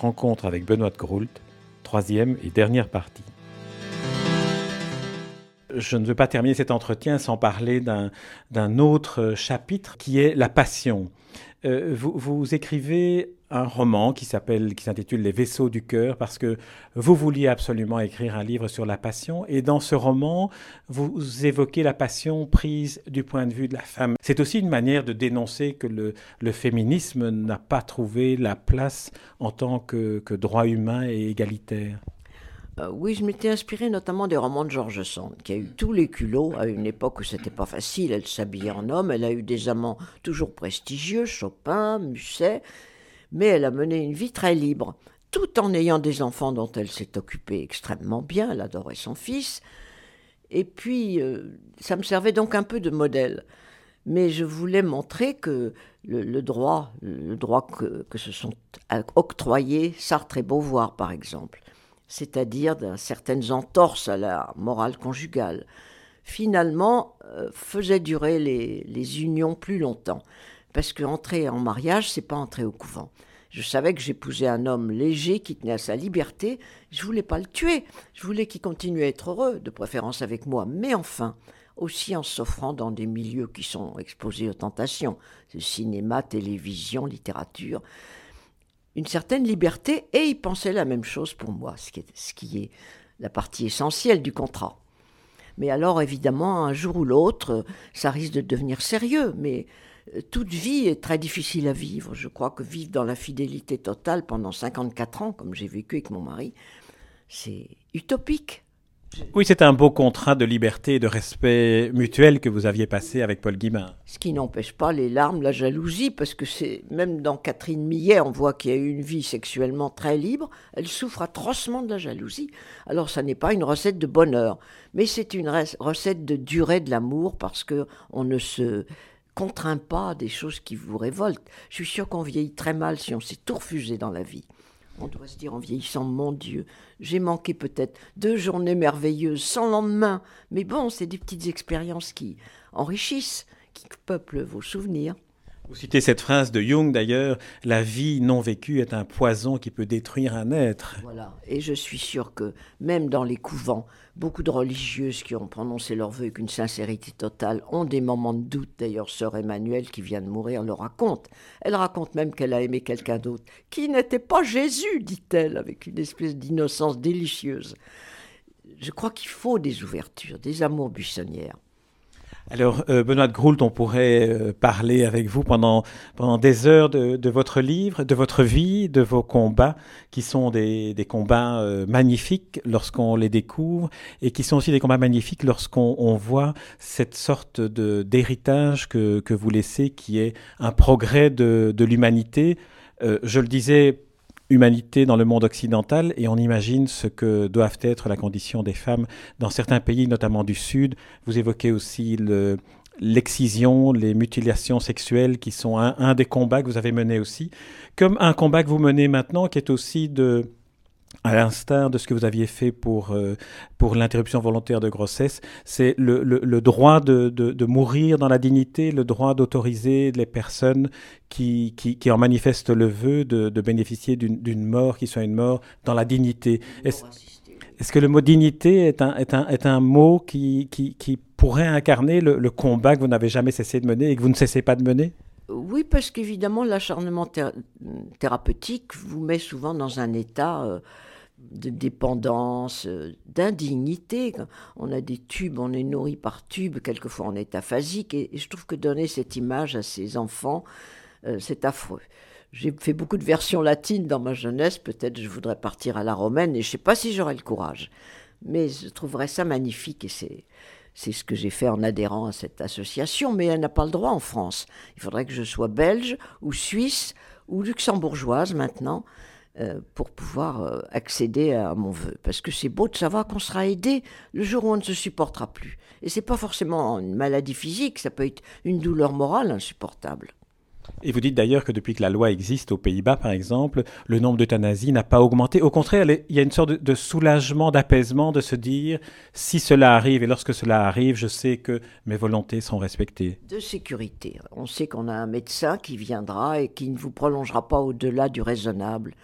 Rencontre avec Benoît Groult, troisième et dernière partie. Je ne veux pas terminer cet entretien sans parler d'un autre chapitre qui est la passion. Euh, vous, vous, écrivez un roman qui s'appelle, qui s'intitule Les vaisseaux du cœur parce que vous vouliez absolument écrire un livre sur la passion et dans ce roman, vous évoquez la passion prise du point de vue de la femme. C'est aussi une manière de dénoncer que le, féminisme n'a pas trouvé la place en tant que droit humain et égalitaire. Euh, oui, je m'étais inspiré notamment des romans de George Sand, qui a eu tous les culots à une époque où c'était pas facile. Elle s'habillait en homme, elle a eu des amants toujours prestigieux, Chopin, Musset, mais elle a mené une vie très libre, tout en ayant des enfants dont elle s'est occupée extrêmement bien. Elle adorait son fils. Et puis, euh, ça me servait donc un peu de modèle. Mais je voulais montrer que le, droit, le droit que, que se sont octroyés Sartre et Beauvoir, par exemple, c'est-à-dire certaines entorses à la morale conjugale, finalement euh, faisait durer les, unions plus longtemps. Parce qu'entrer en mariage, c'est pas entrer au couvent. Je savais que j'épousais un homme léger qui tenait à sa liberté. Je voulais pas le tuer. Je voulais qu'il continue à être heureux, de préférence avec moi. Mais enfin, aussi en s'offrant dans des milieux qui sont exposés aux tentations, cinéma, télévision, littérature une certaine liberté et il pensait la même chose pour moi, ce qui est, ce qui est la partie essentielle du contrat. Mais alors, évidemment, un jour ou l'autre, ça risque de devenir sérieux, mais euh, toute vie est très difficile à vivre. Je crois que vivre dans la fidélité totale pendant 54 ans, comme j'ai vécu avec mon mari, c'est utopique. Oui, c'est un beau contrat de liberté et de respect mutuel que vous aviez passé avec Paul Guimin. Ce qui n'empêche pas les larmes, la jalousie, parce que c'est même dans Catherine Millet, on voit qu'il y a eu une vie sexuellement très libre. Elle souffre atrocement de la jalousie. Alors, ça n'est pas une recette de bonheur, mais c'est une recette de durée de l'amour, parce que on ne se contraint pas à des choses qui vous révoltent. Je suis sûr qu'on vieillit très mal si on s'est tout refusé dans la vie. On doit se dire en vieillissant, mon Dieu, j'ai manqué peut-être deux journées merveilleuses sans lendemain. Mais bon, c'est des petites expériences qui enrichissent, qui peuplent vos souvenirs. Vous citez cette phrase de Jung d'ailleurs, la vie non vécue est un poison qui peut détruire un être. Voilà, et je suis sûre que même dans les couvents, beaucoup de religieuses qui ont prononcé leur vœu avec une sincérité totale ont des moments de doute. D'ailleurs, sœur Emmanuelle qui vient de mourir le raconte. Elle raconte même qu'elle a aimé quelqu'un d'autre, qui n'était pas Jésus, dit-elle, avec une espèce d'innocence délicieuse. Je crois qu'il faut des ouvertures, des amours buissonnières. Alors, euh, Benoît de Groult, on pourrait euh, parler avec vous pendant, pendant des heures de, votre livre, de votre vie, de vos combats, qui sont des, combats euh, magnifiques lorsqu'on les découvre, et qui sont aussi des combats magnifiques lorsqu'on voit cette sorte d'héritage que, que vous laissez, qui est un progrès de, de l'humanité. je le disais humanité dans le monde occidental et on imagine ce que doivent être la condition des femmes dans certains pays, notamment du Sud. Vous évoquez aussi l'excision, les mutilations sexuelles qui sont un, un, des combats que vous avez menés aussi, comme un combat que vous menez maintenant qui est aussi de à l'instar de ce que vous aviez fait pour, euh, pour l'interruption volontaire de grossesse, c'est le, le, droit de, de, mourir dans la dignité, le droit d'autoriser les personnes qui, qui, qui, en manifestent le vœu de, de bénéficier d'une mort qui soit une mort dans la dignité. Est-ce que le mot dignité est un, est un, est un mot qui, qui, qui pourrait incarner le, le combat que vous n'avez jamais cessé de mener et que vous ne cessez pas de mener? Oui, parce qu'évidemment, l'acharnement thérapeutique vous met souvent dans un état euh, de dépendance, euh, d'indignité. On a des tubes, on est nourri par tubes, quelquefois on est aphasique, et, je trouve que donner cette image à ces enfants, euh, c'est affreux. J'ai fait beaucoup de versions latines dans ma jeunesse, peut-être je voudrais partir à la romaine, et je ne sais pas si j'aurais le courage. Mais je trouverais ça magnifique, et c'est c'est ce que j'ai fait en adhérant à cette association, mais elle n'a pas le droit en France. Il faudrait que je sois belge ou suisse ou luxembourgeoise maintenant euh, pour pouvoir euh, accéder à mon vœu. Parce que c'est beau de savoir qu'on sera aidé le jour où on ne se supportera plus. Et c'est pas forcément une maladie physique, ça peut être une douleur morale insupportable. Et vous dites d'ailleurs que depuis que la loi existe aux Pays-Bas, par exemple, le nombre d'euthanasies n'a pas augmenté. Au contraire, il y a une sorte de, soulagement, d'apaisement, de se dire, si cela arrive, et lorsque cela arrive, je sais que mes volontés sont respectées. De sécurité. On sait qu'on a un médecin qui viendra et qui ne vous prolongera pas au-delà du raisonnable.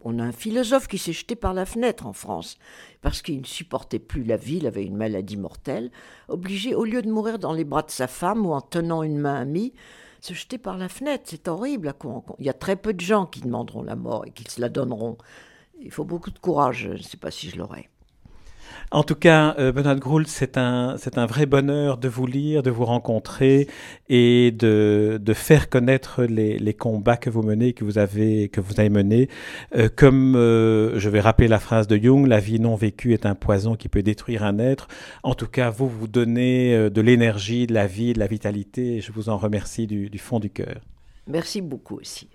on a un philosophe qui s'est jeté par la fenêtre en France parce qu'il ne supportait plus la vie, il avait une maladie mortelle, obligé, au lieu de mourir dans les bras de sa femme ou en tenant une main amie, se jeter par la fenêtre. C'est horrible. Il y a très peu de gens qui demanderont la mort et qui se la donneront. Il faut beaucoup de courage. Je ne sais pas si je l'aurai. En tout cas, euh, Benoît Groult, c'est un, c'est un vrai bonheur de vous lire, de vous rencontrer et de, de faire connaître les, les, combats que vous menez, que vous avez, que vous avez menés. Euh, comme euh, je vais rappeler la phrase de Jung, la vie non vécue est un poison qui peut détruire un être. En tout cas, vous vous donnez de l'énergie, de la vie, de la vitalité. Je vous en remercie du fond du cœur. Merci beaucoup aussi.